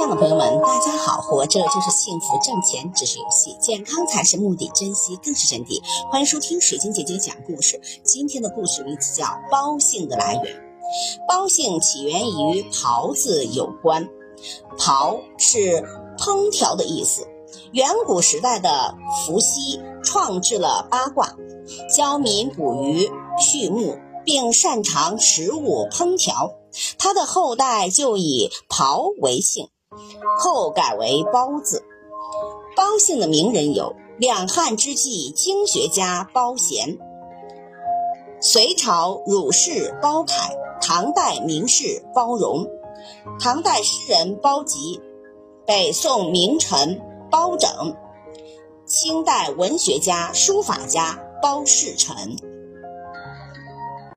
亲爱的朋友们，大家好！活着就是幸福，挣钱只是游戏，健康才是目的，珍惜更是真谛。欢迎收听水晶姐姐讲故事。今天的故事名字叫《包姓的来源》。包姓起源于“刨”字有关，“刨”是烹调的意思。远古时代的伏羲创制了八卦，教民捕鱼、畜牧，并擅长食物烹调。他的后代就以刨为姓，后改为包字。包姓的名人有两汉之际经学家包贤，隋朝儒士包凯，唐代名士包容，唐代诗人包吉，北宋名臣包拯，清代文学家、书法家包世臣。